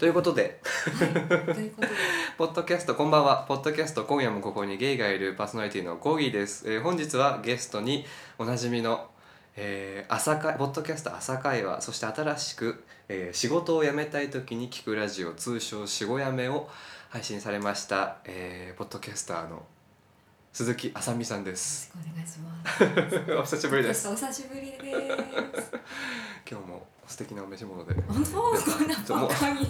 ということで。はい、ということで、ポッドキャストこんばんは。ポッドキャスト今夜もここにゲイがいるパーソナリティのゴギーです、えー本日はゲストにおなじみの、えー朝会ポッドキャスト朝会話そして新しく、えー仕事を辞めたい時に聞くラジオ通称「しごやめ」を配信されました、えーポッドキャスターの鈴木あさみさんでよろすしくお願いします。お久しぶりです。お久しぶりです。今日も素敵なお召し物で。本当、こんな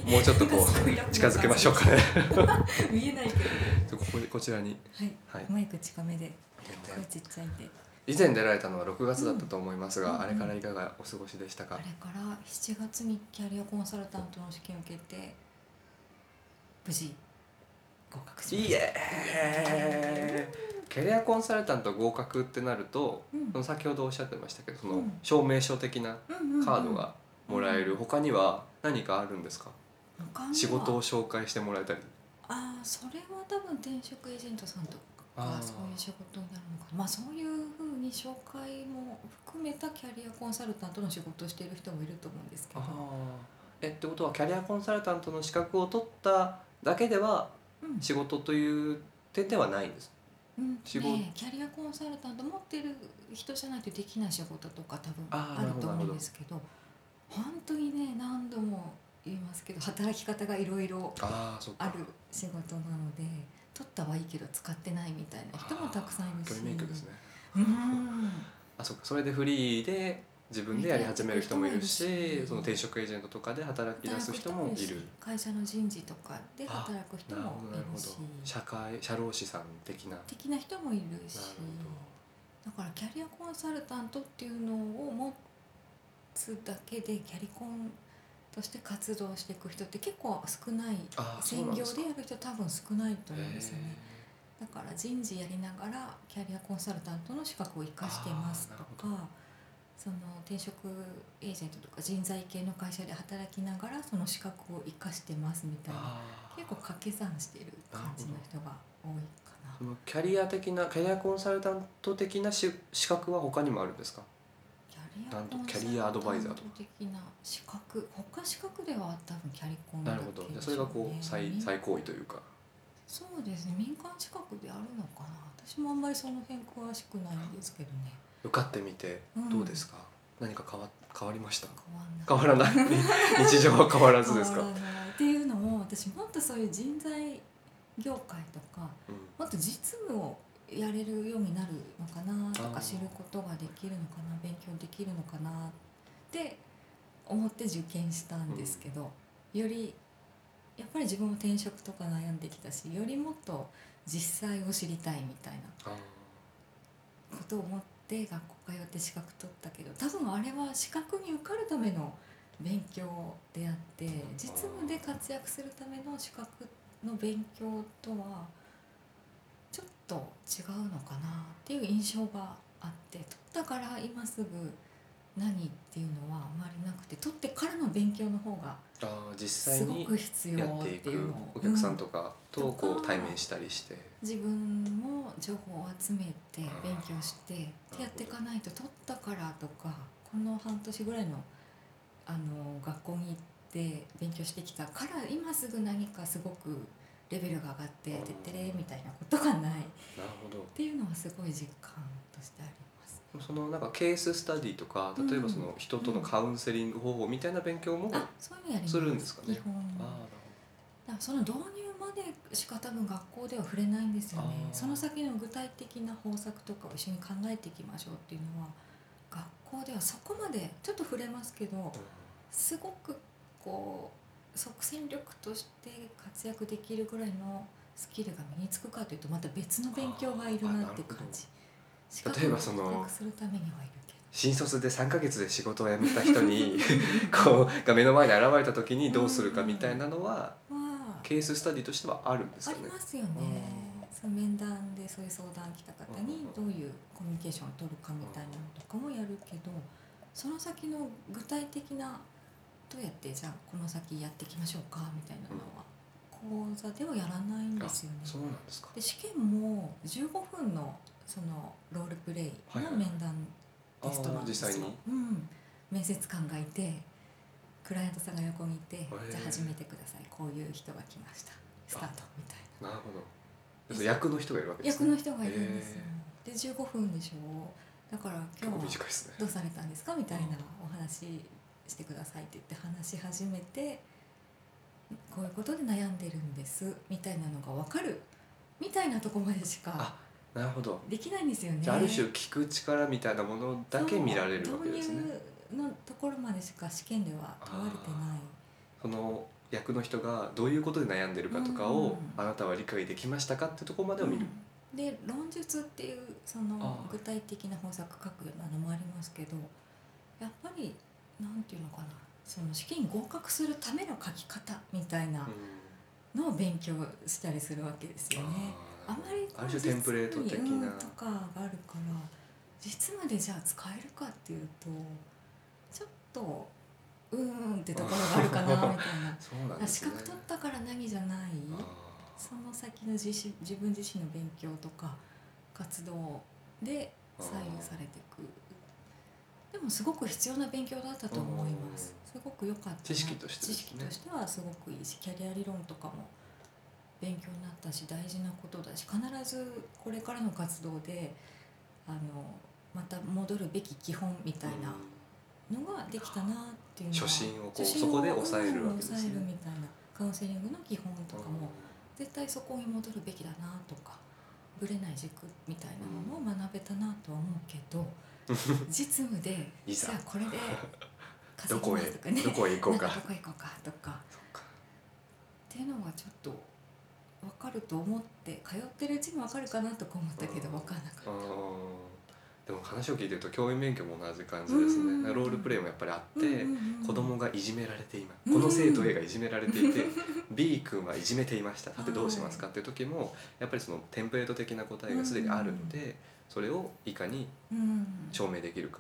もうちょっとこう 近づけましょうかね。見えないけど。こここちらに。はい、はい。マイク近めで、声ちっちゃいんで。以前出られたのは6月だったと思いますが、うんあれからいかがお過ごしでしたか、あれから7月にキャリアコンサルタントの試験を受けて。無事。合格しました。イエー。イキャリアコンサルタント合格ってなると、うん。その先ほどおっしゃってましたけどそのうん。証明書的なカードがもらえる、他には何かあるんですか？仕事を紹介してもらえたり。ああそれは多分転職エージェントさんとかそういう仕事になるのかな。まあそういうふうに紹介も含めたキャリアコンサルタントの仕事をしている人もいると思うんですけど、えってことはキャリアコンサルタントの資格を取っただけではうん。仕事という点ではないんです？うん。仕事。ね、キャリアコンサルタント持ってる人じゃないとできない仕事とか多分あると思うんですけど本当にね何度も言いますけど働き方がいろいろある仕事なので取ったはいいけど使ってないみたいな人もたくさんいるし。メイクですね。うん。あそっか。それでフリーで自分でやり始める人もいるしその転職エージェントとかで働き出す人もいる。会社の人事とかで働く人もいるし。社会社労士さん的な。的な人もいるし。ほだからキャリアコンサルタントっていうのを持つだけでキャリコンとして活動していく人って結構少ない。専業でやる人多分少ないとど思うんですよね。だから人事やりながらキャリアコンサルタントの資格を生かしてますとかその転職エージェントとか人材系の会社で働きながらその資格を生かしてますみたいな結構掛け算してる感じの人が多いかな。キャリア的なキャリアコンサルタント的なし資格は他にもあるんですか？なんとキャリアアドバイザーとか的な資格他資格では多分キャリコンなるほど。じゃあそれがこう最民最高位というか。そうですね。民間資格であるのかな。私もあんまりその辺詳しくないんですけどね。受かってみてうん。どうですか、何か変わ変わりました？変わらない？日常は変わらずですか、っていうのも私もっとそういう人材業界とかうん。もっと実務をやれるようになるのかなとか知ることができるのかな勉強できるのかなって思って受験したんですけど、よりやっぱり自分も転職とか悩んできたしよりもっと実際を知りたいみたいなことを思って学校通って資格取ったけど多分あれは資格に受かるための勉強であって実務で活躍するための資格の勉強とはと違うのかなっていう印象があって取ったから今すぐ何っていうのはあまりなくて取ってからの勉強の方がすごにく必要やっていうくのをお客さんうんとかとこう対面したりして、自分も情報を集めて勉強してってやっていかないと取ったからとかこの半年ぐらいのあの学校に行って勉強してきたから今すぐ何かすごくレベルが上がってうんてってれみたいなことがない。っなるほど。ていうのはすごい実感としてあります。そのなんかケーススタディとか例えばその人とのカウンセリング方法みたいな勉強も、あそういうのやります。するんですかね。基本。あその導入までしか多分学校では触れないんですよね。その先の具体的な方策とかを一緒に考えていきましょうっていうのは学校ではそこまでちょっと触れますけどすごくこう即戦力として活躍できるぐらいのスキルが身につくかというとまた別の勉強がいるなって感じ。例えばその新卒で3ヶ月で仕事を辞めた人に こうが目の前に現れた時にどうするかみたいなのはまあケーススタディとしてはあるんですあよね。りますよね。その面談でそういう相談来た方にどういうコミュニケーションを取るかみたいなのとかもやるけどその先の具体的などうやってじゃあこの先やっていきましょうかみたいなのは講座ではやらないんですよね。そうなんですか。で試験も15分のそのロールプレイの面談テストなんですよ。あー実際にうん、面接官がいてクライアントさんが横にいて、ー。じゃあ始めてください。こういう人が来ました。スタートみたいな。なるほど。役の人がいるわけですね。役の人がいるんですよ、で15分でしょ。だから今日はどうされたんですか？みたいなお話してくださいって言って話し始めてこういうことで悩んでるんですみたいなのが分かるみたいなとこまでしかあなるほど。できないんですよね。あある種聞く力みたいなものだけ見られるわけですね。のところまでしか試験では問われてない。その役の人がどういうことで悩んでるかとかを、うん。あなたは理解できましたかってところまでを見る、うん。で論述っていうその具体的な方策書くようなのもありますけどやっぱりなんていうのかな。その試験に合格するための書き方みたいなのを勉強したりするわけですよね。ああまりこうテンプレート的とかがあるから実務でじゃあ使えるかっていうとちょっとうーんってところがあるかなみたいな。ね。資格取ったから何じゃない？あその先の自身自分自身の勉強とか活動で左右されていくでもすごく必要な勉強だったと思います。すごく良かったな。知識としてね。知識としてはすごくいいしキャリア理論とかも勉強になったし大事なことだし必ずこれからの活動であのまた戻るべき基本みたいなのができたなっていうのは初心をこうそこで抑えるわけですね。うん抑えるみたいなカウンセリングの基本とかも絶対そこに戻るべきだなとかぶれない軸みたいなものを学べたなとは思うけど、実務でいざ。これでどこへどこへ行こうか。どこへ行こうかとか。そっていうのがちょっと分かると思って通ってるうちに分かるかなとか思ったけどうん。分からなかった。でも話を聞いてると教員免許も同じ感じですね、うん。ロールプレイもやっぱりあって、うんうんうん子供がいじめられて今うん。この生徒 A がいじめられていて B 君はいじめていました。さてどうしますかっていう時もやっぱりそのテンプレート的な答えがすでにあるのでそれをいかにうん。証明できるか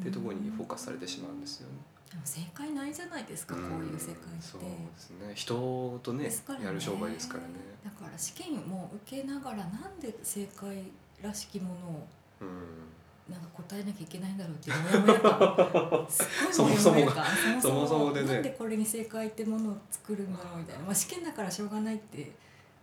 っていうところにフォーカスされてしまうんですよね。でも正解ないじゃないですか、こういう世界って。そうですね。人とねね。やる商売ですからね。だから試験も受けながらなんで正解らしきものをうん。なんか答えなきゃいけないんだろうっていうモヤモヤ感。すごいモヤモヤ感。そもそも。でね。なんでこれに正解ってものを作るんだろうみたいな、まあ、試験だからしょうがないって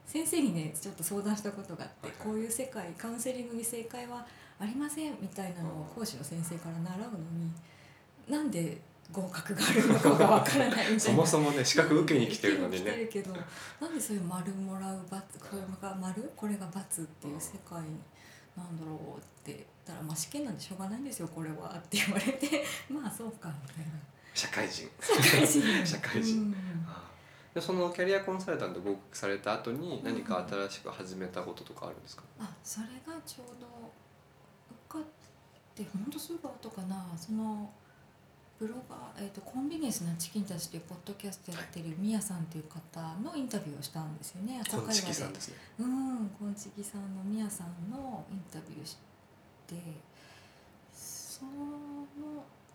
先生にねちょっと相談したことがあって、はいはいこういう世界カウンセリングに正解はありませんみたいなのを講師の先生から習うのに なんで合格があるのかがわからないみたいな。そもそもね資格受けに来てるのに受けね。るけどなんでそういう丸もらう×これが丸これが×っていう世界なんだろうって言ったら、まあ、試験なんでしょうがないんですよこれはって言われてまあそうかみたいな社会人。社会人 社会人うんでそのキャリアコンサルタント合格された後に何か新しく始めたこととかあるんですか？あそれがちょうど受かって本当すぐ後かなそのブロガー、えーと「コンビニエンスなチキンたち」っていうポッドキャストやってるみやさんっていう方のインタビューをしたんですよね朝会話でさんですね。うん、こんちきさんのみやさんのインタビューしてその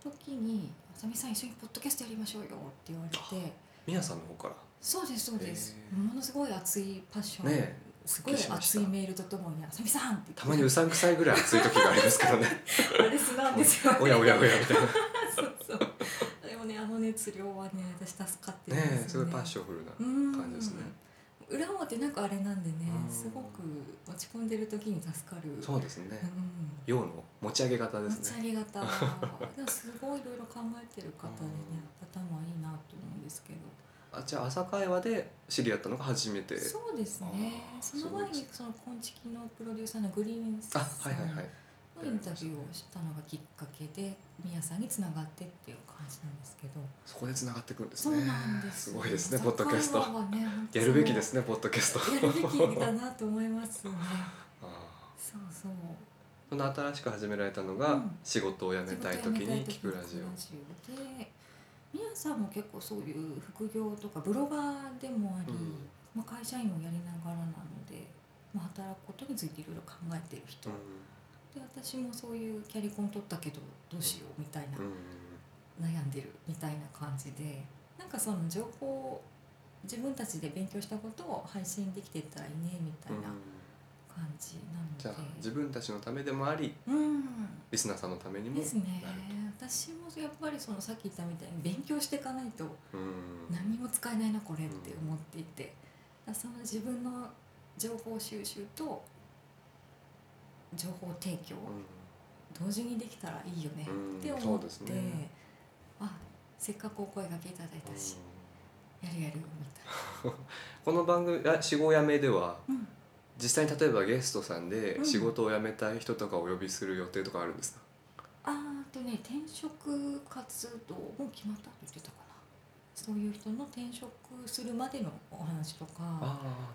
時に「あさみさん一緒にポッドキャストやりましょうよ」って言われてみやさんの方から。そうですそうです。ものすごい熱いパッション、ねえ。すごい熱いメールとともに「あさみさん」ってたまにうさんくさいぐらい熱い時がありますけどね。あれ素なんですよ、ね、おやおやおやみたいな。そうそう。でもねあの熱量はね私助かってるんね。ですよえすごいパッションフルなうん感じですね。裏表なんかあれなんでねうん。すごく落ち込んでる時に助かる。そうですね。うの持ち上げ方で持すね。ち上げ方。でもすごいいろいろ考えてる方でね頭いいなと思うんですけどあじゃあ朝会話で知り合ったのが初めて。そうですねその前にその昆虫のプロデューサーのグリーンあさんの。インタビューをしたのがきっかけでみやさんにつながってっていう感じなんですけどそこで繋がってくるんですそうね。なんですすごいですねポッドキャスト。ねやるべきですねポッドキャスト。やるべきだなと思いますね そうそうその新しく始められたのが、うん仕事を辞めたい時に聞くラジオ。オでみやさんも結構そういう副業とかブロガーでもあり、うん。まあ、会社員をやりながらなので、まあ、働くことについていろいろ考えてる人、うで私もそういうキャリコン取ったけどどうしようみたいな、んうん。悩んでるみたいな感じでなんかその情報を自分たちで勉強したことを配信できてったらいいねみたいな感感じなので。じゃあ自分たちのためでもありうん。リスナーさんのためにもなるですね。私もやっぱりそのさっき言ったみたいに勉強していかないとうん。何にも使えないなこれって思っていて、だからその自分の情報収集と情報提供同時にできたらいいよねうんって思って、そうですね。あせっかくお声がけいただいたし、やるやるみたい この番組あ「死後やめ」ではな、うん、実際に例えばゲストさんでうん。仕事を辞めたい人とかをお呼びする予定とかあるんですか、あーあとね転職活動もう決まったって言ってたかな。そういう人の転職するまでのお話とか。ああ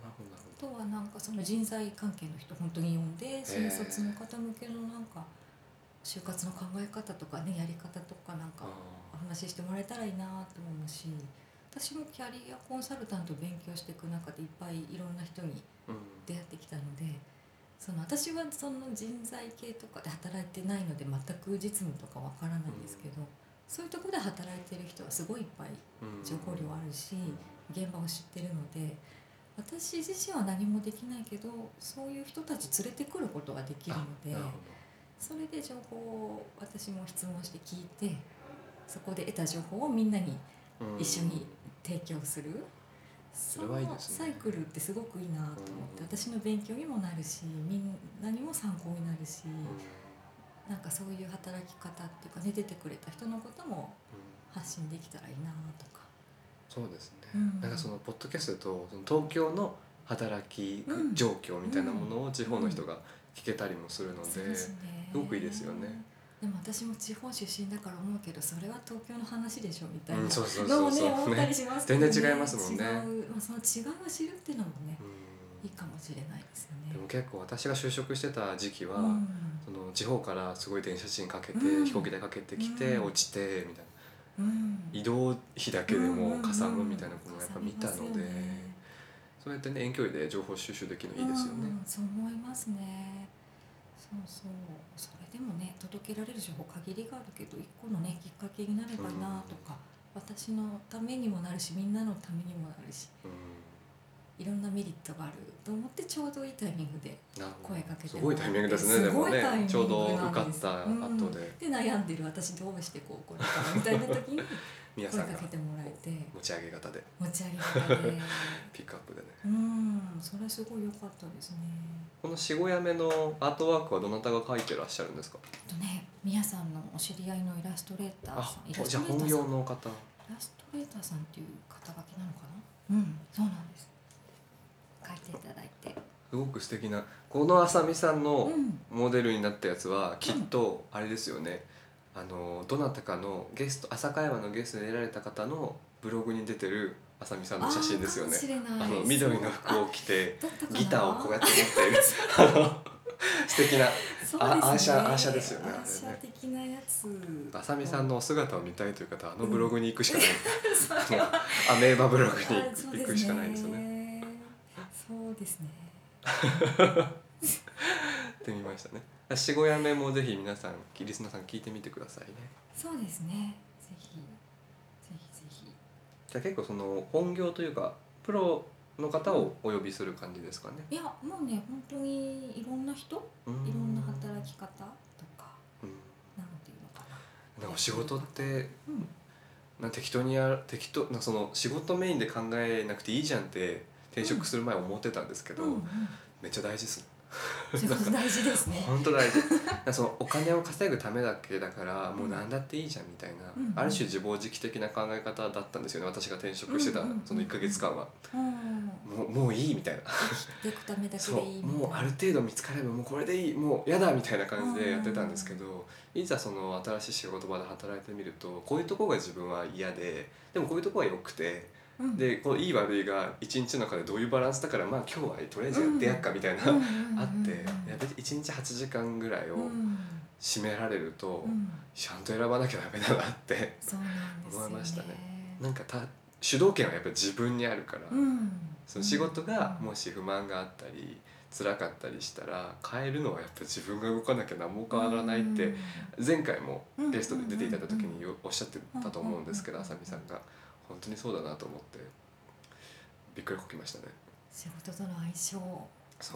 なるほどなるあとはなんかその人材関係の人本当に呼んで新卒の方向けのなんか就活の考え方とかねやり方とかなんかお話ししてもらえたらいいなと思うし私もキャリアコンサルタントを勉強していく中でいっぱいいろんな人に出会ってきたのでその私はその人材系とかで働いてないので全く実務とかわからないんですけど、そういうところで働いてる人はすごいいっぱいうん。情報量あるし、現場を知ってるので私自身は何もできないけどそういう人たち連れてくることができるのでそれで情報を私も質問して聞いてそこで得た情報をみんなに一緒に提供する？それはいいですね。サイクルってすごくいいなと思って私の勉強にもなるしみんなにも参考になるし、うんなんかそういう働き方っていうかね出てくれた人のこともうん。発信できたらいいなとか。そうですね、うん。なんかそのポッドキャストだとその東京の働きうん。状況みたいなものを地方の人が聞けたりもするので、すごくいいですよねでも私も地方出身だから思うけどそれは東京の話でしょみたいな。のもね思ったりしますけど全然違いますもんね。違う、まあ、その違いを知るっていうのもねうん。いいかもしれないですよね。でも結構私が就職してた時期は、うん。その地方からすごい電車賃かけて、うん。飛行機代かけてきて、うん。落ちてみたいな。うん。移動費だけでもかさむみたいなうんことをやっぱ見たので、ね。そうやってね遠距離で情報収集できるのいいですよね。うんそう思いますねそうそう。それでもね届けられる情報限りがあるけど一個のねきっかけになればなとか、私のためにもなるしみんなのためにもなるし。うんいろんなメリットがあると思ってちょうどいいタイミングで声かけてすごいタイミングですねすでもね。ちょうど受かった後で、で悩んでる私どうしてこうこれからみたいな時に 声かけてもらえて。持ち上げ型で。持ち上げ方で。ピックアップでね。うん。それすごい良かったですね。この「しごやめ」のアートワークはどなたが描いてらっしゃるんですか？あとね皆さんのお知り合いのイラストレーターあさん。イラスじゃあ本トレーターさん。業の方。イラストレーターさんっていう肩書きなのかな？うんそうなんです書いていただいて。すごく素敵なこのあさみさんのうん。モデルになったやつはきっとあれですよね、あのどなたかのゲスト朝会話のゲストで出られた方のブログにに出てるあさみさんの写真ですよね。あの緑の服を着てギターをこうやって持っている。あの素敵なそうあアーシャアーシャですよねアーシャ的なやつ。あさみさんのお姿を見たいという方はあのブログに行くしかない、それはアメーバブログに行くしかないんですよねねそうですね。ってみましたね「しごやめ」もぜひ皆さんリスナーさん聞いてみてくださいね。そうですね。ぜひ。ぜひぜひ。じゃあ結構その本業というかプロの方をお呼びする感じですかね。いやもうね本当にいろんな人いいろんな働き方とかうん。なんていうのかな。なんか仕事ってうん。な適当にやる適当なその仕事メインで考えなくていいじゃんって転職する前思ってたんですけど、うんうん。めっちゃ大事です。ね大事ですね。本当大事。そのお金を稼ぐためだけだからもう何だっていいじゃんみたいな、うんうん。ある種自暴自棄的な考え方だったんですよね私が転職してたうんうんうん。その1ヶ月間は、うん。もうもういいみたいな。そうもうある程度見つかればもうこれでいいもう嫌だみたいな感じでやってたんですけど、いざその新しい仕事場で働いてみるとこういうところが自分は嫌ででもこういうところは良くてうん。でこのいい悪いが一日の中でどういうバランスだからまあ今日はとりあえずやってやっかみたいな、うんあってやっぱり1日8時間ぐらいをうん占められると、うん。ちゃんと選ばなきゃダメだなって思いましたなんかた主導権はやっぱり自分にあるから、うん。その仕事がうん。もし不満があったり辛かったりしたら変えるのはやっぱ自分が動かなきゃ何も変わらないって前回もゲストで出ていただいた時におっしゃってたと思うんですけどうんあさみさんが本当にそうだなと思ってびっくりこきましたね。仕事との相性。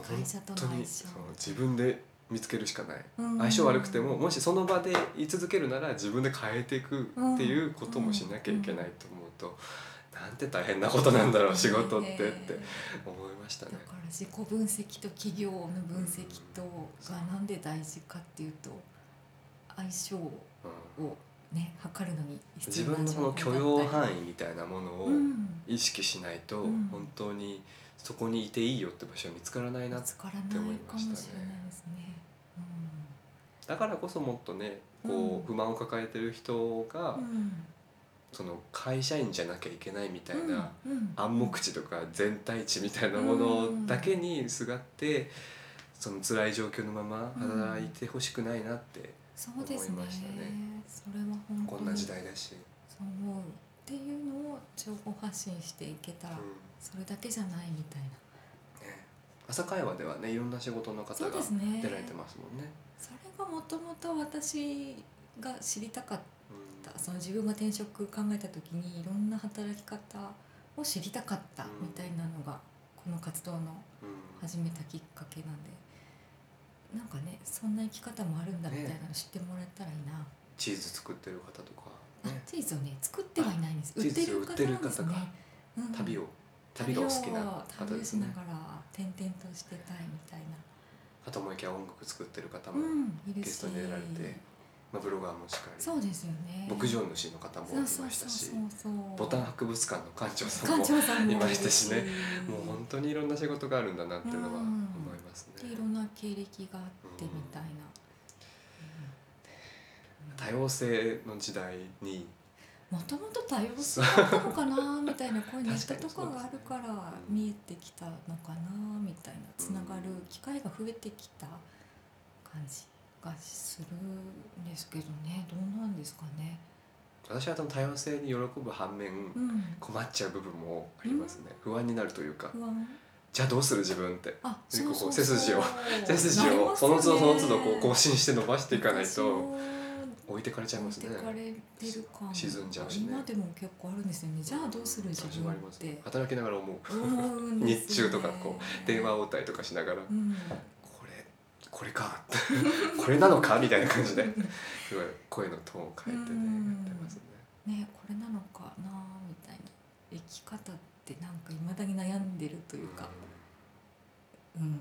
会社との相性。自分で見つけるしかない。うん。相性悪くてももしその場で居続けるなら自分で変えていくっていうこともしなきゃいけないと思うと、なんて大変なことなんだろう仕事ってって思いましたね。だから自己分析と企業の分析とがなんで大事かっていうと相性をうんね測るのに自必要な分のその許容範囲みたいなものをうん。意識しないとうん。本当にそこにいていいよって場所は見つからないな見つからないかもしれないですね。だからこそもっとねこう不満を抱えてる人がうん。その会社員じゃなきゃいけないみたいうん。なうん。暗黙知とか全体値みたいなものだけにすがってその辛い状況のまま働いてほしくないなってそうですね。ねそれは本当にこんな時代だし、そう。思うっていうのを情報発信していけたら、うん。それだけじゃないみたいな。ね、朝会話ではねいろんな仕事の方が出られてますもんね。それがもともと私が知りたかっうん。たその自分が転職考えた時にいろんな働き方を知りたかったうん。みたいなのがこの活動のうん。始めたきっかけなんでなんかねそんな生き方もあるんだみたいなの知ってもらえたらいいな、チーズ作ってる方とか、あね、チーズをね作ってはいないんです。あ売ってるチーズを売ってる方なんですねうん。旅を旅がお好きな方旅をですね。しながら転々としてたいみたいな。かと思いきや音楽作ってる方もゲストに出られて、まあ、ブロガーもしっかり。そうですよね。牧場主の方もいましたしボタン博物館の館長さん館も長さんもいましたしね。もう本当にいろんな仕事があるんだなっていうのはますね。で。いろんな経歴があってみたいな、多様性の時代に。もともと多様性だったのかなみたいなこういとかがあるからうん見えてきたのかなみたいなつながる機会が増えてきた感じがするんですけどね。どうなんですかね。私はその多様性に喜ぶ反面うん、困っちゃう部分もありますね。不安になるというか。不安？じゃあどうする自分って。背筋を。背筋を。その都度その都度こう更新して伸ばしていかない私とも置いてかれちゃいますね。沈んじゃうしね。今でも結構あるんですよね。じゃあどうする自分っ始まりますて働きながら思う。ね。日中とかこ電話応対とかしながら。うん。これこれか。これなのかみたいな感じですごい声のトーンを変えてねうんやってますね。ねこれなのかなみたいな。生き方ってなんかいまだに悩んでるというか。うん。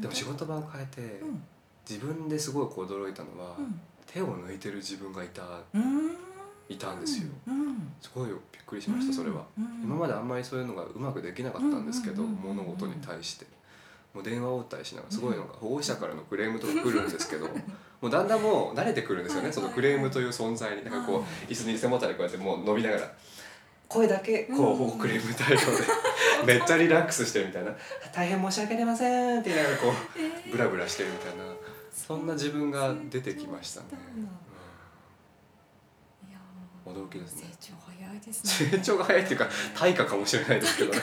でも仕事場を変えてうん。自分ですごいこう驚いたのはうん。手を抜いてる自分がいたうん。いたんですよ。うん。すごいびっくりしましたそれは。うん。今まであんまりそういうのがうまくできなかったんですけどうんうんうんうん物事に対して。もう電話応対しながらすごいのが保護者からのクレームとか来るんですけど もうだんだんもう慣れてくるんですよねはいそのクレームという存在に。なんかこはう椅子に背もたれこうやってもう伸びながら声だけ。こううん保護クレーム対応で。めっちゃリラックスしてるみたいな「大変申し訳ありません」って言いながらこえうブラブラしてるみたいな。そんな自分が出てきましたね。驚きですね。成長早いですね。成長が早いっていうか対価かもしれないですけどね。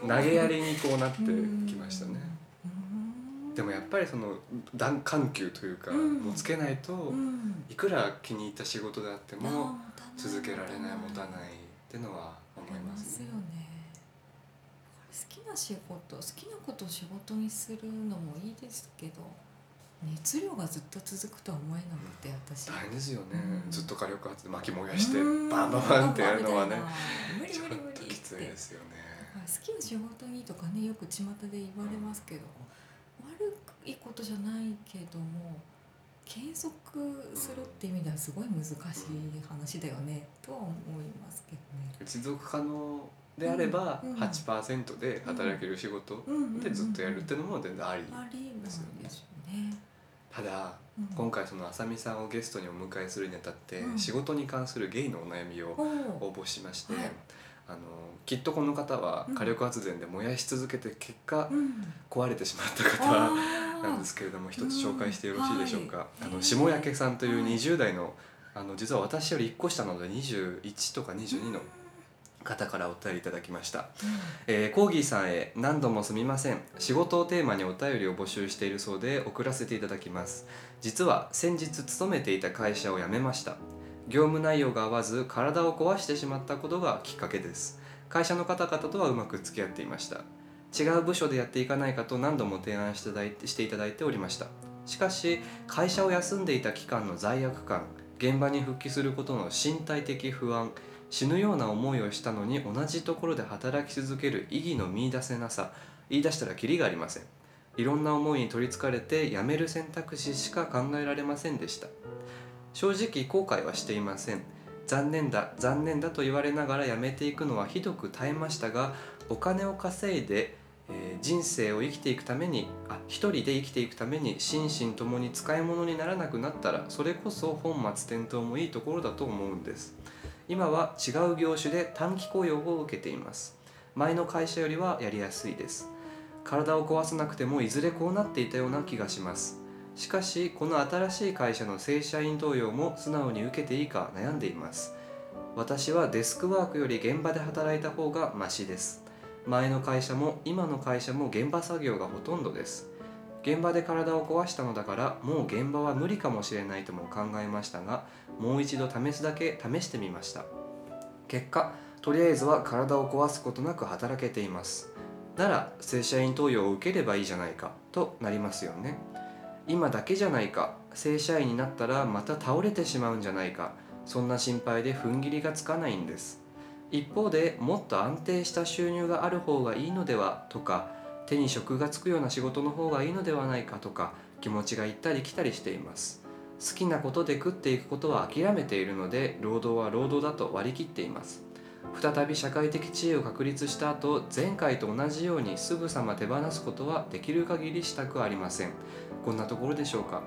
投げやりにこうなってきましたね。うん。でもやっぱりその段緩急というか、うん。もうつけないと、うん。いくら気に入った仕事であっても続けられない持たないっていうのは思いますね。ありよ。ね。好きな仕事好きなことを仕事にするのもいいですけど熱量がずっと続くとは思えなくて私。大変ですよね、うん。ずっと火力発で巻き燃やしてうん。バンバンバンってやるのはね。無理無理無理ときついですよね。好きな仕事にとかねよく巷で言われますけど悪いことじゃないけども継続するっていう意味ではすごい難しい話だよねとは思いますけどね。持続可能であればうん8%で働ける仕事でずっとやるっていうのも全然あり、ですよね。ただうん。今回そのあさみさんをゲストにお迎えするにあたって、うん。仕事に関するゲイのお悩みを応募しまして、はいあのきっとこの方はうん。火力発電で燃やし続けて結果うん。壊れてしまった方なんですけれども一つ紹介してよろしいでしょうか、はいあの下焼さんという20代のあの実は私より1個下なので21とか22の方からお便りいただきました、えーコーギーさんへ何度もすみません。仕事をテーマにお便りを募集しているそうで送らせていただきます。実は先日勤めていた会社を辞めました業務内容が合わず体を壊してしまったことがきっかけです。会社の方々とはうまく付き合っていました。違う部署でやっていかないかと何度も提案していただいてしていただいておりました。しかし会社を休んでいた期間の罪悪感現場に復帰することの身体的不安死ぬような思いをしたのに同じところで働き続ける意義の見出せなさ言い出したらキリがありません。いろんな思いに取りつかれて辞める選択肢しか考えられませんでした。正直後悔はしていません。残念だ残念だと言われながら辞めていくのはひどく耐えましたがお金を稼いで、えー人生を生きていくためにあ一人で生きていくために心身ともに使い物にならなくなったらそれこそ本末転倒もいいところだと思うんです。今は違う業種で短期雇用を受けています。前の会社よりはやりやすいです。体を壊さなくてもいずれこうなっていたような気がします。しかしこの新しい会社の正社員登用も素直に受けていいか悩んでいます。私はデスクワークより現場で働いた方がマシです。前の会社も今の会社も現場作業がほとんどです。現場で体を壊したのだからもう現場は無理かもしれないとも考えましたがもう一度試すだけ試してみました。結果とりあえずは体を壊すことなく働けています。なら正社員登用を受ければいいじゃないかとなりますよね。今だけじゃないか。正社員になったらまた倒れてしまうんじゃないか。そんな心配で踏ん切りがつかないんです。一方でもっと安定した収入がある方がいいのではとか手に職がつくような仕事の方がいいのではないかとか気持ちが行ったり来たりしています。好きなことで食っていくことは諦めているので労働は労働だと割り切っています。再び社会的地位を確立した後前回と同じようにすぐさま手放すことはできる限りしたくありません。こんなところでしょうか。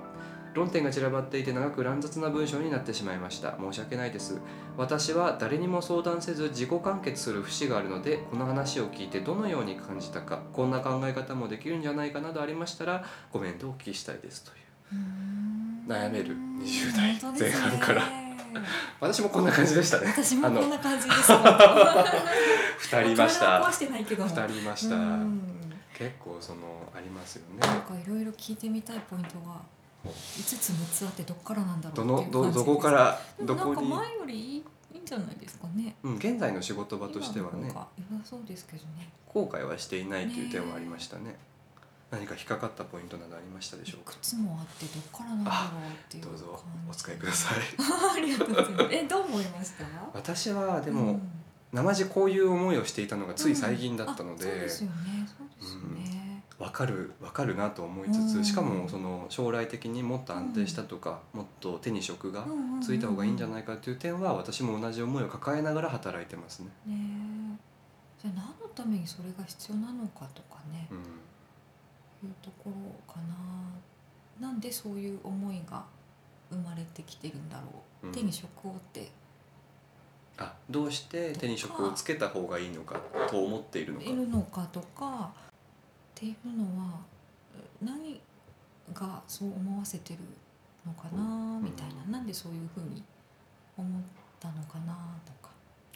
論点が散らばっていて長く乱雑な文章になってしまいました。申し訳ないです。私は誰にも相談せず自己完結する節があるのでこの話を聞いてどのように感じたかこんな考え方もできるんじゃないかなどありましたらコメントをお聞きしたいですという。悩める20代前半から 私もこんな感じでしたね。私もこんな感じです。2人いました。体は壊してないけど。も2人いました。うん。結構そのありますよね。なんかいろいろ聞いてみたいポイントが5つ6つあってどっからなんだろうどのどどこからでどこに、もなんか前よりいいいいんじゃないですかね。うん、現在の仕事場としてはね。良さそうですけどね。後悔はしていないという点はありましたね何か引っかかったポイントなどありましたでしょうか？いくつもあってどっからなんだろうっていうどうぞ。お使いください。ありがとうございます。えどう思いました？私はでも、うん。生地こういう思いをしていたのがつい最近だったので、あそうですよね。そうですよね、わかるわかるなと思いつつ、うん。しかもその将来的にもっと安定したとか、もっと手に職がうんうんうんうん。ついた方がいいんじゃないかという点は私も同じ思いを抱えながら働いてますね。ねえ。じゃあ何のためにそれが必要なのかとかね、うんいうところかな。なんでそういう思いが生まれてきてるんだろう、うん手に職をって。あどうして手に職をつけた方がいいのかと思っているのか。い。るのかとかっていうのは何がそう思わせてるのかなみたいな、なんでそういうふうに思ったのかなとか。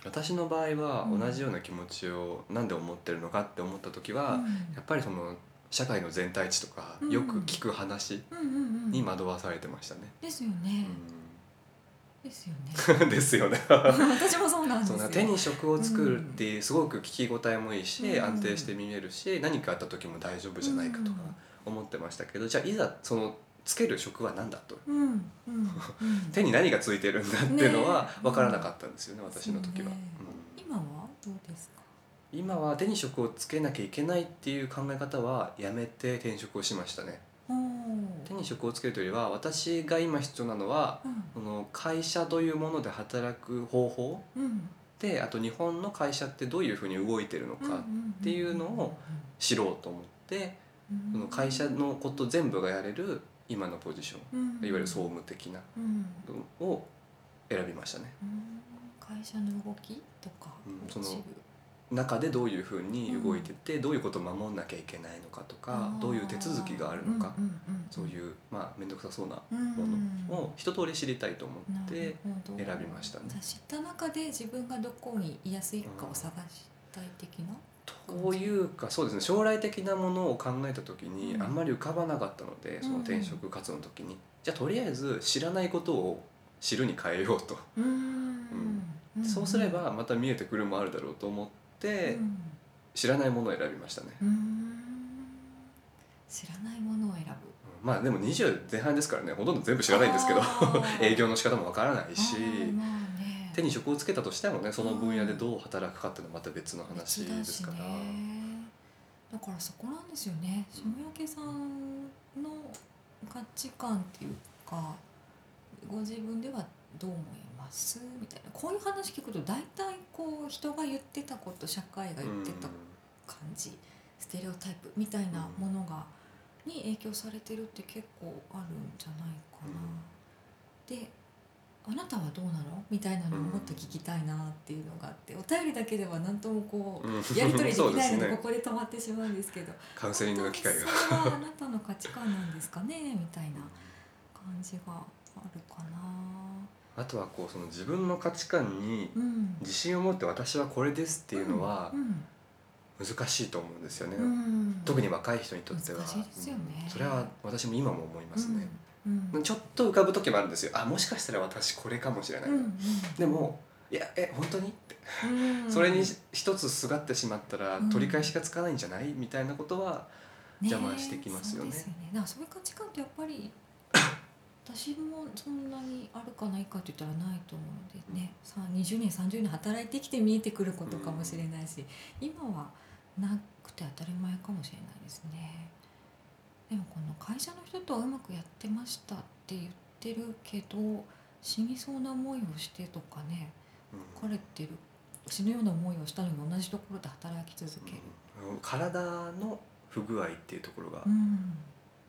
私の場合はうん。同じような気持ちをなんで思ってるのかって思った時は、うん。やっぱりその社会の全体値とかうん。よく聞く話に惑わされてましたね。ですよね、うですよね。ん ですよね。私もそうなんですよ。手に職を作るっていうすごく聞き応えもいいし、うん安定して見えるし何かあった時も大丈夫じゃないかとか思ってましたけど、じゃあいざそのつける職は何だと？うんうん 手に何がついてるんだっていうのはね分からなかったんですよね、私の時は、ね。うん。今はどうですか？今は手に職をつけなきゃいけないっていう考え方はやめて転職をしましたね。手に職をつけるというよりは私が今必要なのはうん。その会社というもので働く方法。うん。であと日本の会社ってどういうふうに動いてるのかっていうのを知ろうと思ってその会社のこと全部がやれる今のポジション。いわゆる総務的なを選びましたね。うん。会社の動きとかうんその中でどういうふうに動いててどういうことを守んなきゃいけないのかとかどういう手続きがあるのかうんうんうんそういうまあ面倒くさそうなうんものを一通り知りたいと思って選びましたね。知った中で自分がどこにいやすいかを探したい的な？というかそうですね。将来的なものを考えた時にうん。あんまり浮かばなかったのでその転職活動の時に。じゃあとりあえず知らないことを知るに変えようと。うん。そうすればまた見えてくるもあるだろうと思ってうん知らないものを選びましたね、知らないものを選ぶ。うん。まあでも20前半ですからね。ほとんど全部知らないんですけど。営業の仕方もわからないし。ね。手に職をつけたとしてもねその分野でどう働くかっていうのはまた別の話ですから、ね。だからそこなんですよね。下焼さんの価値観っていうかご自分ではどう思いますみたいな。こういう話聞くと大体こう人が言ってたこと社会が言ってた感じステレオタイプみたいなものがに影響されてるって結構あるんじゃないかな。であなたはどうなの？みたいなのをもっと聞きたいなっていうのがあってお便りだけでは何ともこううん。やり取りできないので ここで止まってしまうんですけどカウンセリングの機会が。それはあなたの価値観なんですかねみたいな感じがあるかな。あとはこうその自分の価値観にうん、自信を持って私はこれですっていうのはうん難しいと思うんですよね、うん。特に若い人にとっては。ね。うん。それは私も今も思いますね、うんうん。ちょっと浮かぶ時もあるんですよ。あもしかしたら私これかもしれない、うんでもいやえ本当にって、うん。それに一つすがってしまったらうん。取り返しがつかないんじゃない？みたいなことは邪魔してきますよね。そうね。そういう価値観ってやっぱり私もそんなにあるかないかって言ったらないと思うのでね、さあ20年30年働いてきて見えてくることかもしれないし、今はなくて当たり前かもしれないですね。でもこの会社の人とはうまくやってましたって言ってるけど死にそうな思いをしてとかねうん疲れてる死ぬような思いをしたのに同じところで働き続ける。うん体の不具合っていうところがうん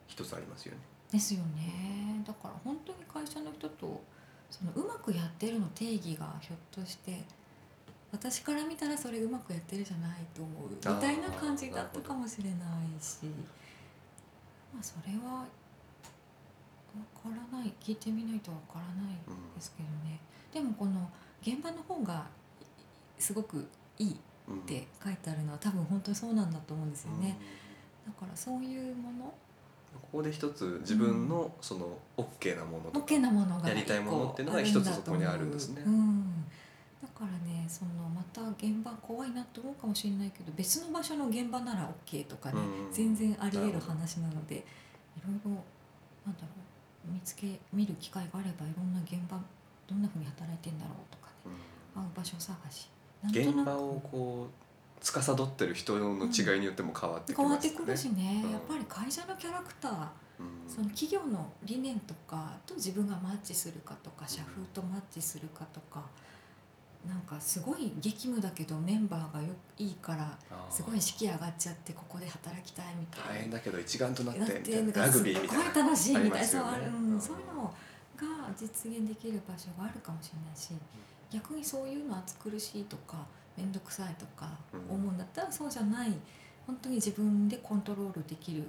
一つありますよね、ですよね。だから本当に会社の人とそのうまくやってるの定義がひょっとして私から見たらそれうまくやってるじゃないと思うみたいな感じだったかもしれないしまあそれはわからない。聞いてみないとわからないうんですけどね。でもこの現場の方がすごくいいっうん。て書いてあるのは多分本当にそうなんだと思うんですよね。だからそういうものここで一つ自分のその OK なものとかなものがやりたいものっていうのが一一つそこにあるんですね。うん、だからねそのまた現場怖いなと思うかもしれないけど別の場所の現場なら OK とかね、うん全然あり得る話なのでいろいろなんだろう見つけ見る機会があればいろんな現場どんなふうに働いてんだろうとかねうん。会う場所探し。なんとなく。現場をこう司ってる人の違いによっても変わってき変わますね。ってくるしね、うん。やっぱり会社のキャラクターうん。その企業の理念とかと自分がマッチするかとか社風とマッチするかとかなんかすごい激務だけどメンバーがよいいからすごい士気上がっちゃってここで働きたいみたいな。大変だけど一丸となってラグビーみたいな。い楽しいみたいな、そううん。そういうのが実現できる場所があるかもしれないし逆にそういうの暑苦しいとか面倒くさいとかうん。思うんだったらそうじゃない。本当に自分でコントロールできる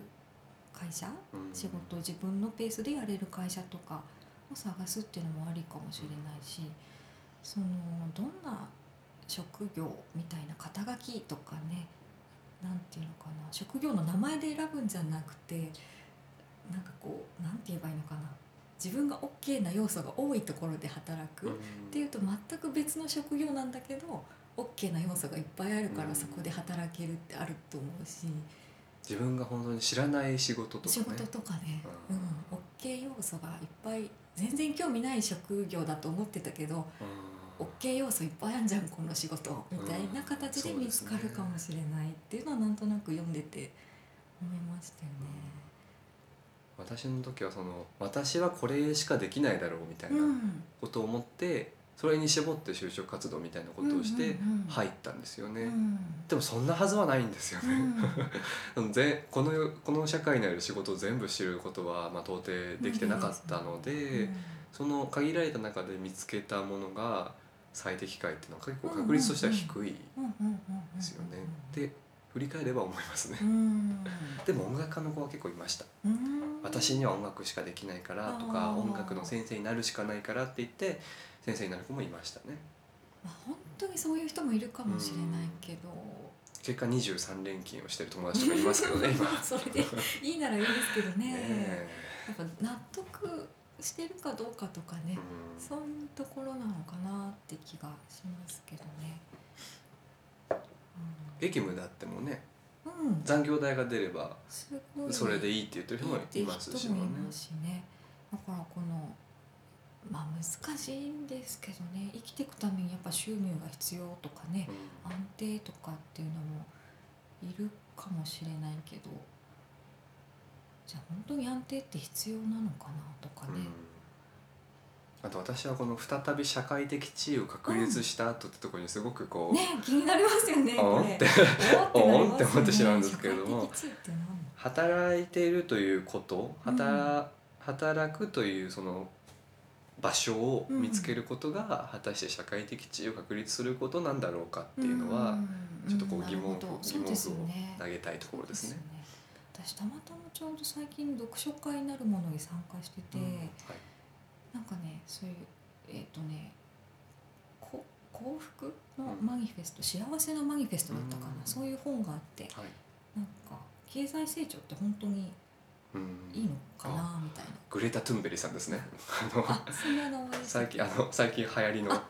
会社うん。仕事を自分のペースでやれる会社とかを探すっていうのもありかもしれないしそのどんな職業みたいな肩書きとかねなんていうのかな職業の名前で選ぶんじゃなくてなんかこうなんて言えばいいのかな自分が OK な要素が多いところで働く、うんっていうと全く別の職業なんだけど OK な要素がいっぱいあるからそこで働けるってあると思うし。自分が本当に知らない仕事とかね。仕事とかね、ううん。ん、OK 要素がいっぱい全然興味ない職業だと思ってたけどうん。OK 要素いっぱいあるじゃんこの仕事。みたいな形で見つかるかもしれないっていうのはなんとなく読んでて思いましたよね。私の時はその私はこれしかできないだろうみたいなうん。ことを思ってそれに絞って就職活動みたいなことをしてうんうんうん。入ったんですよね、うん。でもそんなはずはないんですようね、ん ぜこのこの社会にある仕事を全部知ることは、まあ、到底できてなかったので、その限られた中で見つけたものが最適解っていうのは結構確率としては低いでうん。うん。うん。うん。すよね。で振り返れば思いますね。う。ん。でも音楽家の子は結構いました。うん。私には音楽しかできないからとあかー。音楽の先生になるしかないからって言って先生になる子もいましたね。まあ本当にそういう人もいるかもしれないけど。結果23連勤をしてる友達とかいますけどね 今。それでいいならいいですけどね。ねやっぱ納得してるかどうかとかえね、うん。そういうところなのかなって気がしますけどね。うん。激務であってもねうん。残業代が出ればそれでいいって言ってる人もいますしもね。いいって人もいますしね。だからこのまあ難しいんですけどね。生きていくためにやっぱ収入が必要とかね。うん。安定とかっていうのもいるかもしれないけど。じゃあ本当に安定って必要なのかなとかね、あと私はこの再び社会的地位を確立した後ってところにすごくこう、ね気になりますよねおんっておん って思ってしまうんですけれども。働いているということうん。働,、働くというその場所を見つけることが果たして社会的地位を確立することなんだろうかっていうのはん。ちょっとこう疑問なるほど。疑問符をね。投げたいところですね。私たまたまちょうど最近読書会になるものに参加してて、うん。はい。なんかねそういうえっ、とねこ幸福のマニフェスト、幸せのマニフェストだったかな、うん。そういう本があってはい。なんか経済成長って本当にうんいいのかなみたいな、グレタ・トゥンベリさんですね。最け近あの最近流行りの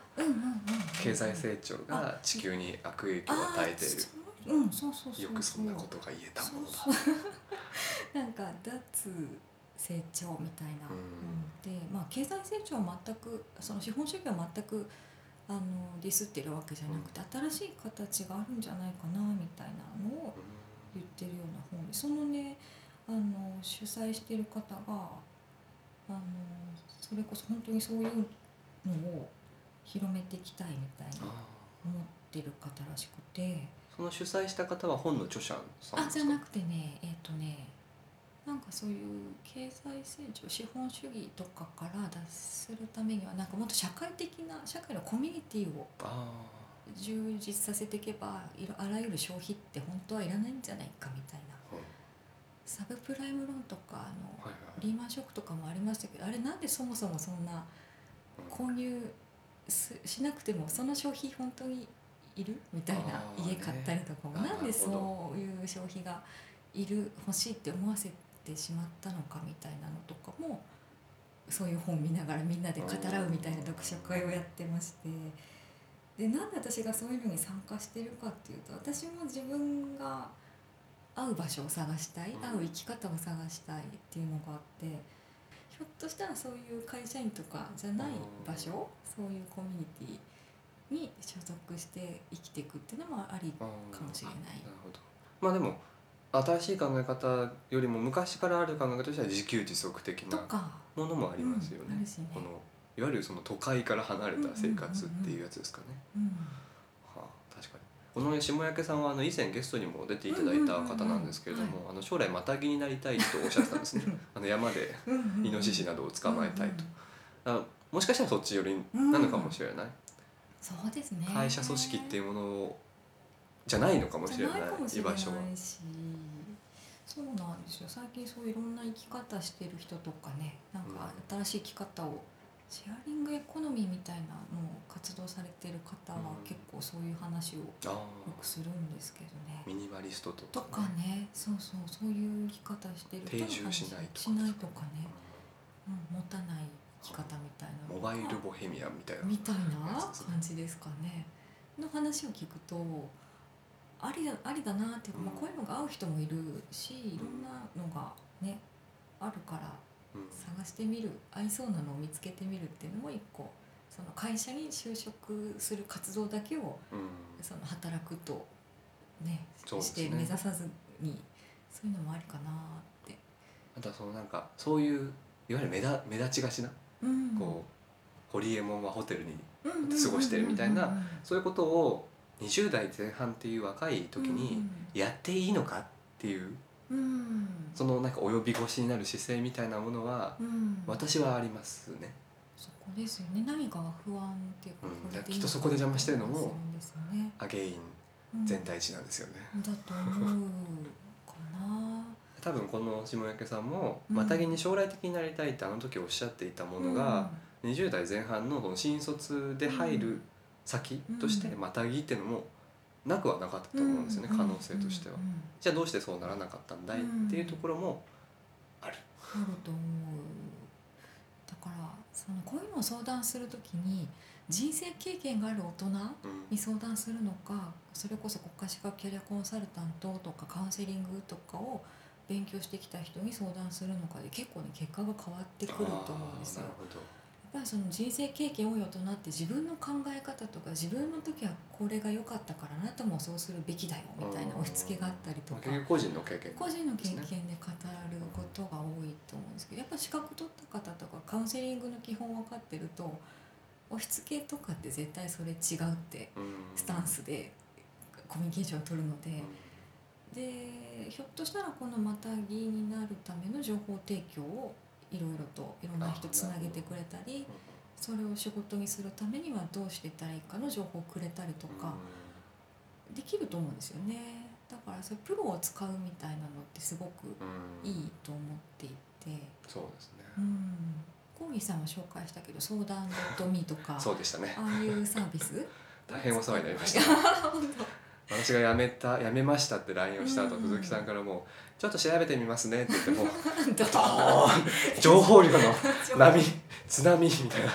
経済成長が地球に悪影響を与えている。う。うんそうそうそうよくそんなことが言えたものだ。そうそう。なんか脱成長みたいな、うん。うん。でまあ経済成長は全くその資本主義は全くあのディスってるわけじゃなくて、新しい形があるんじゃないかなみたいなのを言ってるような本でそのねあの主催してる方があのそれこそ本当にそういうのを広めていきたいみたいなあ思ってる方らしくて。ーその主催した方は本の著者さんあですか？じゃなくてねえっ、とねなんかそういう経済成長資本主義とかから脱するためにはなんかもっと社会的な社会のコミュニティをあ充実させていけばいろあらゆる消費って本当はいらないんじゃないかみたいなサブプライムローンとかあのはいはい。リーマンショックとかもありましたけどあれなんでそもそもそんな購入すしなくてもその消費本当にいるみたいな家買ったりとかも。ねなんでそういう消費がいる欲しいって思わせてしまったのかみたいなのとかもそういう本見ながらみんなで語らうみたいな読書会をやってまして。でなんで私がそういうのに参加してるかっていうと私も自分が会う場所を探したいうん会う生き方を探したいっていうのがあってひょっとしたらそういう会社員とかじゃない場所そういうコミュニティに所属して生きていくっていうのもありかもしれない。なるほど。まあでも新しい考え方よりも昔からある考え方としては自給自足的なものもありますよね。うんねこのいわゆるその都会から離れた生活っていうやつですかね。うんはあ、確かに。この下焼さんはあの以前ゲストにも出ていただいた方なんですけれども、あの将来マタギになりたいとおっしゃってたんですね。あの山でイノシシなどを捕まえたいと。あもしかしたらそっち寄りなのかもしれない。そうですね会社組織っていうものをじゃないのかもしれない居場所は。しそうなんですよ最近そういろんな生き方してる人とかねなんか新しい生き方をシェアリングエコノミーみたいなのを活動されてる方はうん。結構そういう話をよあくするんですけどね。あミニマリストととかね。そうそう。そういう生き方してる定住しないとかしないとかね、うん、持たない生き方みたいなのモバイルボヘミアンみたいな。みたいな感じですかね。の話を聞くとありだありだなっていうか、まあ、うん。こういうのが合う人もいるしいろんなのがねうん探してみる合いそうなのを見つけてみるっていうのも一個。その会社に就職する活動だけをうん。その働くとねね。して目指さずにそういうのもありかなって。あとはそのなんかそういういわゆる目立目立ちがちな、うん。こうホリエモンはホテルに過ごしてるみたいなそういうことを20代前半っていう若い時にやっていいのかっていうそのなんか及び腰になる姿勢みたいなものはうん。私はありますね。そこですよね。何かが不安っていうか、うん。これでいいきっとそこで邪魔してるのもアゲインうん。全体値なんですよね。だと思うかな。多分この下焼さんもうん。マタギに将来的になりたいってあの時おっしゃっていたものが、20代前半のその新卒で入る先としてうん。マタギっていうのもなくはなかったと思うんですよね、可能性としては。じゃあどうしてそうならなかったんだいっていうところもある。あると思うだからそのこういうのを相談するときに人生経験がある大人うんに相談するのかそれこそ国家資格キャリアコンサルタントとかカウンセリングとかを勉強してきた人に相談するのかで結構ね結果が変わってくると思うんですよ。ぱりその人生経験多い大人って自分の考え方とか自分の時はこれが良かったからあなたもそうするべきだよみたいな押し付けがあったりとか。個人の経験個人の経験で語ることが多いと思うんですけどやっぱ資格取った方とかカウンセリングの基本分かってると押し付けとかって絶対それ違うってうん。スタンスでコミュニケーションを取るので。うん。でひょっとしたらこのまたぎになるための情報提供をいろいろといろんな人つなげてくれたりそれを仕事にするためにはどうしていったらいいかの情報をくれたりとかできると思うんですよね。だからそれプロを使うみたいなのってすごくうんいいと思っていて。そうですね。うん。コーギーさんは紹介したけど相談 .me とかそうでしたね。ああいうサービス？大変お世話になりました。本私が辞めた辞めましたって LINE をした後うん鈴木さんからもう「ちょっと調べてみますね」って言って もう情報量の波津波みたいな。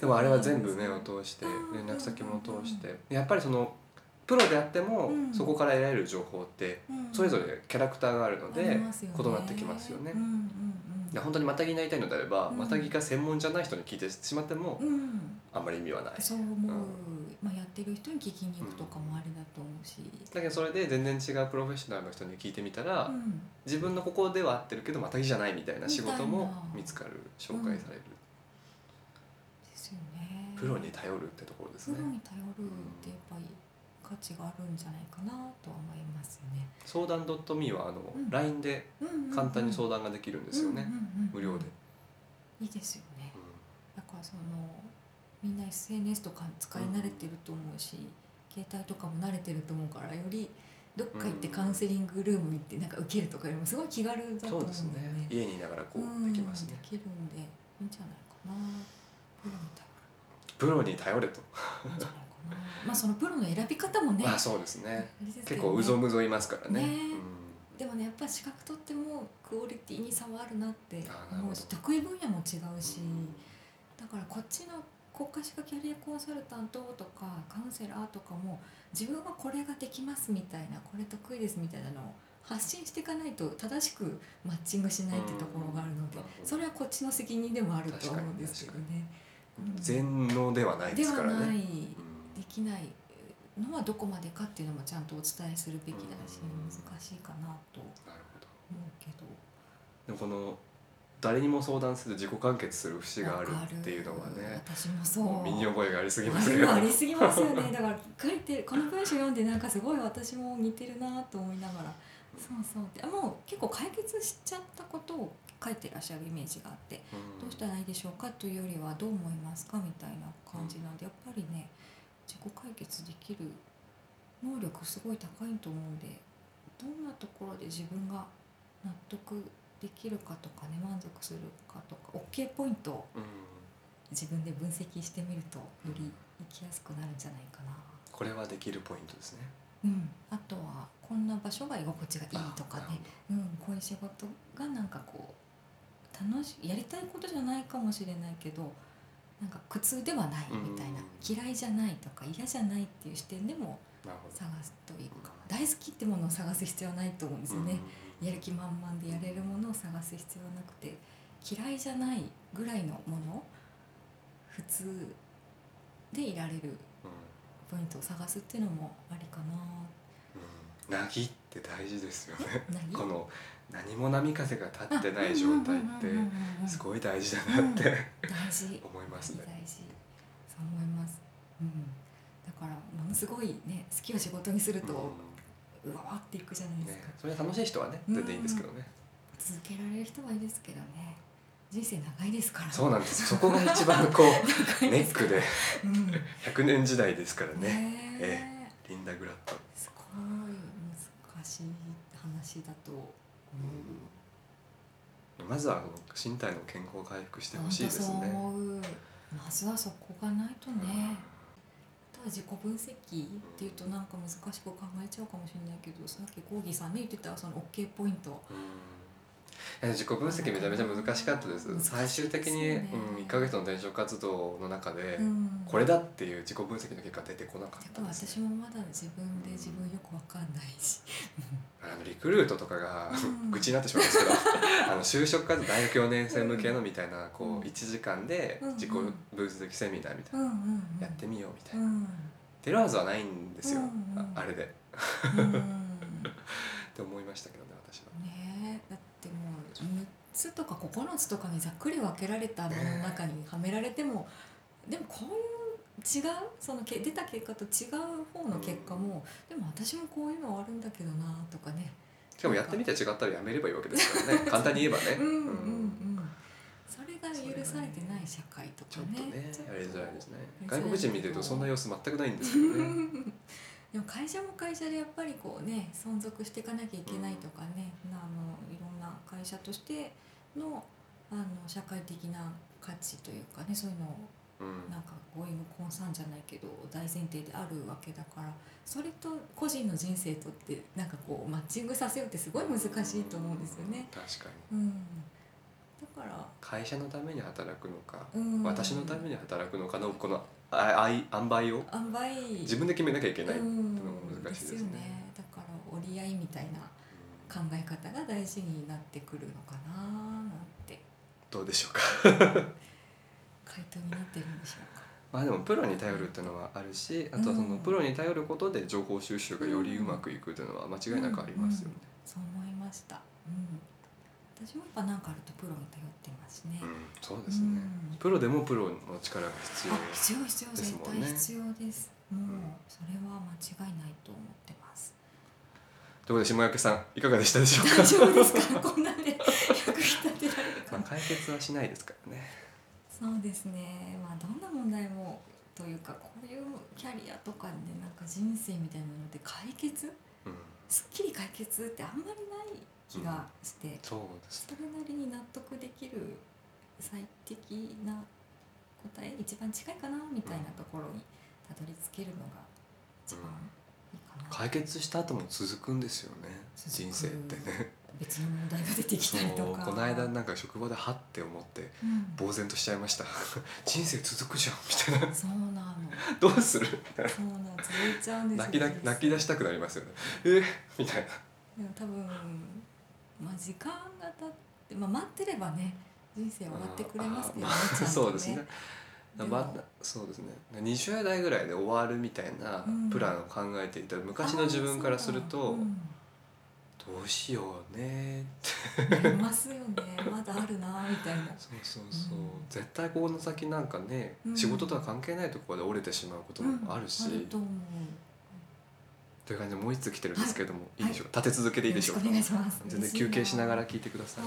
でもあれは全部目を通してうん連絡先も通して。やっぱりそのプロであってもうん。そこから得られる情報ってうん。それぞれキャラクターがあるのあで異なってきますよね。うんうんいや本当にまたぎになりたいのであればうん。またぎが専門じゃない人に聞いてしまってもうん。うんあんまり意味はない。そう思う、うん。まあ、やってる人に聞きに行くとかもあれだと思うし、だけどそれで全然違うプロフェッショナルの人に聞いてみたらうん、自分のここでは合ってるけどまたぎじゃないみたいな仕事も見つかる紹介される。ですよね。プロに頼るってところですね。プロに頼るってやっぱり価値があるんじゃないかなとは思いますよね。相談 .me はあのうん。LINE で簡単に相談ができるんですよね。無料で。いいですよね。うだからそのみんな SNS とか使い慣れてると思うし、携帯とかも慣れてると思うからよりどっか行ってカウンセリングルーム行ってなんか受けるとかよりもすごい気軽だとん思うんで。すね。ね。家にいながらこうできますね。できるんでいいんじゃないかな。プロみたいプロに頼れとまあそのプロの選び方もね。まあそうですね。すけ結構うぞむぞいますからね。ね。でもねやっぱ資格取ってもクオリティに差はあるなって思うし得意分野も違うし、うん。だからこっちの国家資格キャリアコンサルタントとかカウンセラーとかも自分はこれができますみたいなこれ得意ですみたいなのを発信していかないと正しくマッチングしないってところがあるのでそれはこっちの責任でもあると思うんですけどね。うん。全能ではないでですはない、からねうんできないのはどこまでかっていうのもちゃんとお伝えするべきだしうん難しいかなと思うけど。でもこの誰にも相談せず自己完結する節があるっていうのはね私もそう。身に覚えがありすぎあますありすぎますよね。だから書いてこの文章読んでなんかすごい私も似てるなと思いながら。そうそう。っもう結構解決しちゃったことを書いてらっしゃるイメージがあってうん。どうしたらいいでしょうかというよりはどう思いますかみたいな感じなんでやっぱりね自己解決できる能力すごい高いと思うんでどんなところで自分が納得できるかとかね満足するかとか OK ポイントをうん。自分で分析してみるとより生きやすくなるんじゃないかな。これはできるポイントですね。うん、あとはこんな場所が居心地がいいとかね、うん、こういう仕事がなんかこう楽しやりたいことじゃないかもしれないけどなんか苦痛ではないみたいな、うん嫌いじゃないとか嫌じゃないっていう視点でも探すといいかも大好きってものを探す必要はないと思うんですよね、やる気満々でやれるものを探す必要はなくて嫌いじゃないぐらいのもの普通でいられるポイントを探すっていうのもありかな。うん。泣きって大事ですよね。何この何も波風が立ってない状態ってすいごい大事だなって大事。思いますね。大事。そう思います、うん、だからものすごいね好きを仕事にすると、うわわっていくじゃないですねか、それ楽しい人はねうん。全然いいんですけどね。続けられる人はいいですけどね。人生長いですから。そうなんです。そこが一番こうネックで。うん。100年時代ですからね。ねえ。リンダ・グラット。すごい。難しい話だと思う、まずは身体の健康を回復してほしいですね。まずはそこがないとね、あとは自己分析っていうとなんか難しく考えちゃうかもしれないけどさっきコーギーさんね言ってたその OK ポイント。うん自己分析めちゃめちゃ難しかったです。最終的に、ねうん、1ヶ月の転職活動の中で、うん。これだっていう自己分析の結果出てこなかったです、私もまだ自分で自分よくわかんないし。あのリクルートとかが、うん。愚痴になってしまうんですけど あの就職活動大学4年生向けのみたいなこうん。う1時間でうん。自己分析セミナーみたいな、うんうんうん。やってみようみたいうな、ん。出るはずはないんですよ、うんうん。ああれで。うん。って思いましたけどね私は。ねってもう6つとか9つとかにざっくり分けられたものの中にはめられてもでもこういう違うそのけ出た結果と違う方の結果も、でも私もこういうのあるんだけどなとかね。しかもやってみて違ったらやめればいいわけですからね。簡単に言えばね。うんうんうん。それが許されてない社会とかね。ねちょっと。やりづらいですね。外国人見てるとそんな様子全くないんですけどね。でも会社も会社でやっぱりこうね存続していかなきゃいけないとかね、あのいろんな会社としてのあの社会的な価値というかねそういうのをうん。なんかゴーイングコンサーンじゃないけど大前提であるわけだからそれと個人の人生とってなんかこうマッチングさせようってすごい難しいと思うんですよね。確かに。うん、だから、会社のために働くのかうん、私のために働くのかのこのああい塩梅を塩梅。自分で決めなきゃいけないっていううんのも難しいですね。よね。だから折り合いみたいな考え方が大事になってくるのかななんてどうでしょうか回答になってるんでしょうか。まあでもプロに頼るっていうのはあるしあとはそのうんプロに頼ることで情報収集がよりうまくいくっていうのは間違いなくありますよね。そう思いました。うん。私もやっぱ何かあるとプロに頼ってますね。うん、そうですね、うんプロでもプロの力が必要あ、必要必要です絶もんね対必要です。もう、うんそれは間違いないと思ってます。ということで下焼さんいかがでしたでしょうか？大丈夫ですか？こんなんで役に立てられるかな。まあ解決はしないですからね。そうですね。まあどんな問題もというかこういうキャリアとかでなんか人生みたいなのって解決？うん、すっきり解決ってあんまりない気がして、そうですそれなりに納得できる最適な答え一番近いかな？みたいなところにたどり着けるのが一番いいかな、解決した後も続くんですよね人生ってね。別の問題が出てきそたりとか。うこの間なんか職場ではって思ってうん。呆然としちゃいました。人生続くじゃんみたいな。そうなの。どうする？そうなの続いちゃうんです。よ泣きだ泣き出したくなりますよね。え？みたいな。でも多分まあ時間が経って、まあ、待ってればね人生終わってくれますけどねあーまあちゃんとそうですねまあそうですね。20代ぐらいで終わるみたいなうん。プランを考えていた昔の自分からすると、うだ。どうしようねうんなりますよね。まだあるなみたいな。そうそうそう、うん。絶対この先なんかね、うん。仕事とは関係ないところで折れてしまうこともあるし、という感じでもう一つ来てるんですけれども、い。い、い。でしょうか立て続けでいいでしょうか。よろしくお願いします。全然休憩しながら聞いてください